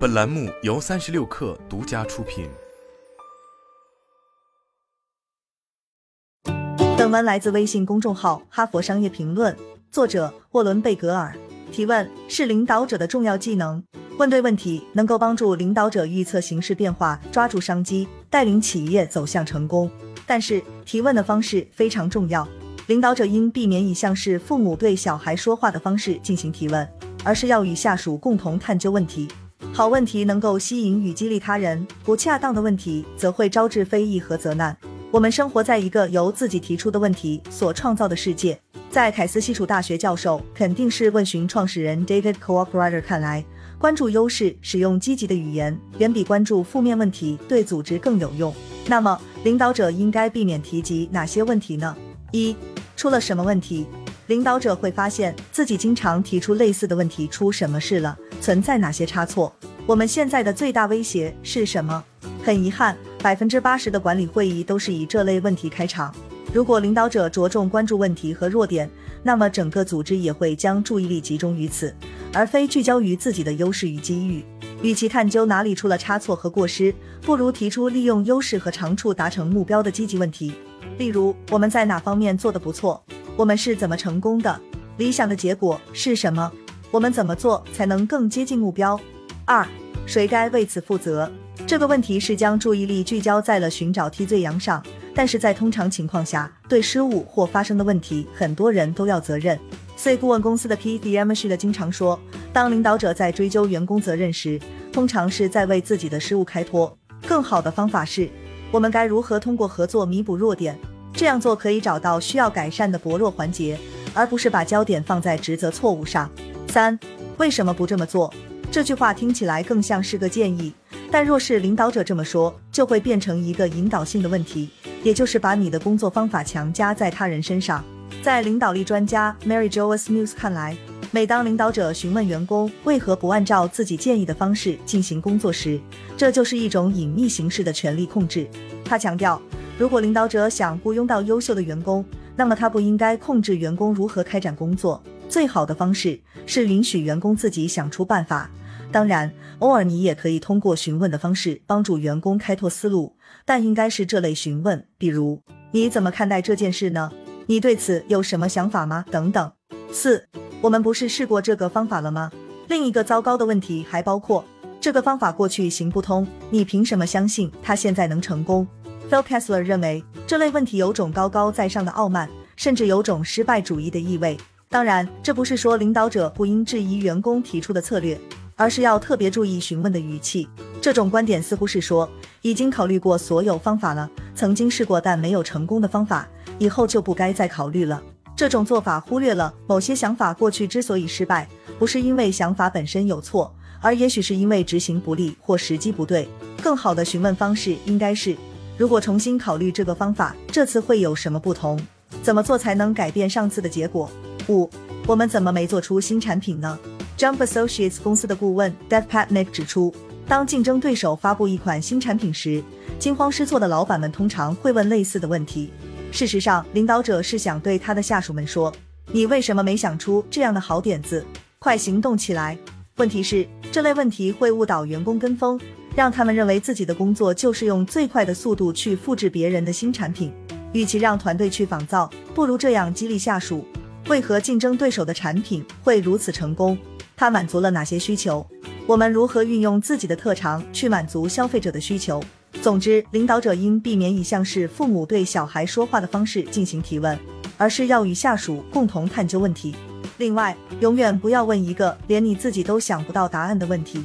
本栏目由三十六氪独家出品。本文来自微信公众号《哈佛商业评论》，作者沃伦贝格尔。提问是领导者的重要技能。问对问题能够帮助领导者预测形势变化，抓住商机，带领企业走向成功。但是提问的方式非常重要，领导者应避免以像是父母对小孩说话的方式进行提问，而是要与下属共同探究问题。好问题能够吸引与激励他人，不恰当的问题则会招致非议和责难。我们生活在一个由自己提出的问题所创造的世界。在凯斯西楚大学教授肯定是问询创始人 David Cooperator 看来，关注优势，使用积极的语言，远比关注负面问题对组织更有用。那么，领导者应该避免提及哪些问题呢？一，出了什么问题？领导者会发现自己经常提出类似的问题，出什么事了？存在哪些差错？我们现在的最大威胁是什么？很遗憾，百分之八十的管理会议都是以这类问题开场。如果领导者着重关注问题和弱点，那么整个组织也会将注意力集中于此，而非聚焦于自己的优势与机遇。与其探究哪里出了差错和过失，不如提出利用优势和长处达成目标的积极问题。例如，我们在哪方面做得不错？我们是怎么成功的？理想的结果是什么？我们怎么做才能更接近目标？二，谁该为此负责？这个问题是将注意力聚焦在了寻找替罪羊上，但是在通常情况下，对失误或发生的问题，很多人都要责任。C 顾问公司的 P D M 是的经常说，当领导者在追究员工责任时，通常是在为自己的失误开脱。更好的方法是，我们该如何通过合作弥补弱点？这样做可以找到需要改善的薄弱环节，而不是把焦点放在职责错误上。三，为什么不这么做？这句话听起来更像是个建议，但若是领导者这么说，就会变成一个引导性的问题，也就是把你的工作方法强加在他人身上。在领导力专家 Mary Jo Smith 看来，每当领导者询问员工为何不按照自己建议的方式进行工作时，这就是一种隐秘形式的权力控制。他强调。如果领导者想雇佣到优秀的员工，那么他不应该控制员工如何开展工作。最好的方式是允许员工自己想出办法。当然，偶尔你也可以通过询问的方式帮助员工开拓思路，但应该是这类询问，比如你怎么看待这件事呢？你对此有什么想法吗？等等。四，我们不是试过这个方法了吗？另一个糟糕的问题还包括这个方法过去行不通，你凭什么相信它现在能成功？Phil Kessler 认为这类问题有种高高在上的傲慢，甚至有种失败主义的意味。当然，这不是说领导者不应质疑员工提出的策略，而是要特别注意询问的语气。这种观点似乎是说，已经考虑过所有方法了，曾经试过但没有成功的方法，以后就不该再考虑了。这种做法忽略了某些想法过去之所以失败，不是因为想法本身有错，而也许是因为执行不力或时机不对。更好的询问方式应该是。如果重新考虑这个方法，这次会有什么不同？怎么做才能改变上次的结果？五，我们怎么没做出新产品呢？Jump Associates 公司的顾问 Dev Patnick 指出，当竞争对手发布一款新产品时，惊慌失措的老板们通常会问类似的问题。事实上，领导者是想对他的下属们说：“你为什么没想出这样的好点子？快行动起来！”问题是，这类问题会误导员工跟风。让他们认为自己的工作就是用最快的速度去复制别人的新产品。与其让团队去仿造，不如这样激励下属：为何竞争对手的产品会如此成功？它满足了哪些需求？我们如何运用自己的特长去满足消费者的需求？总之，领导者应避免以像是父母对小孩说话的方式进行提问，而是要与下属共同探究问题。另外，永远不要问一个连你自己都想不到答案的问题。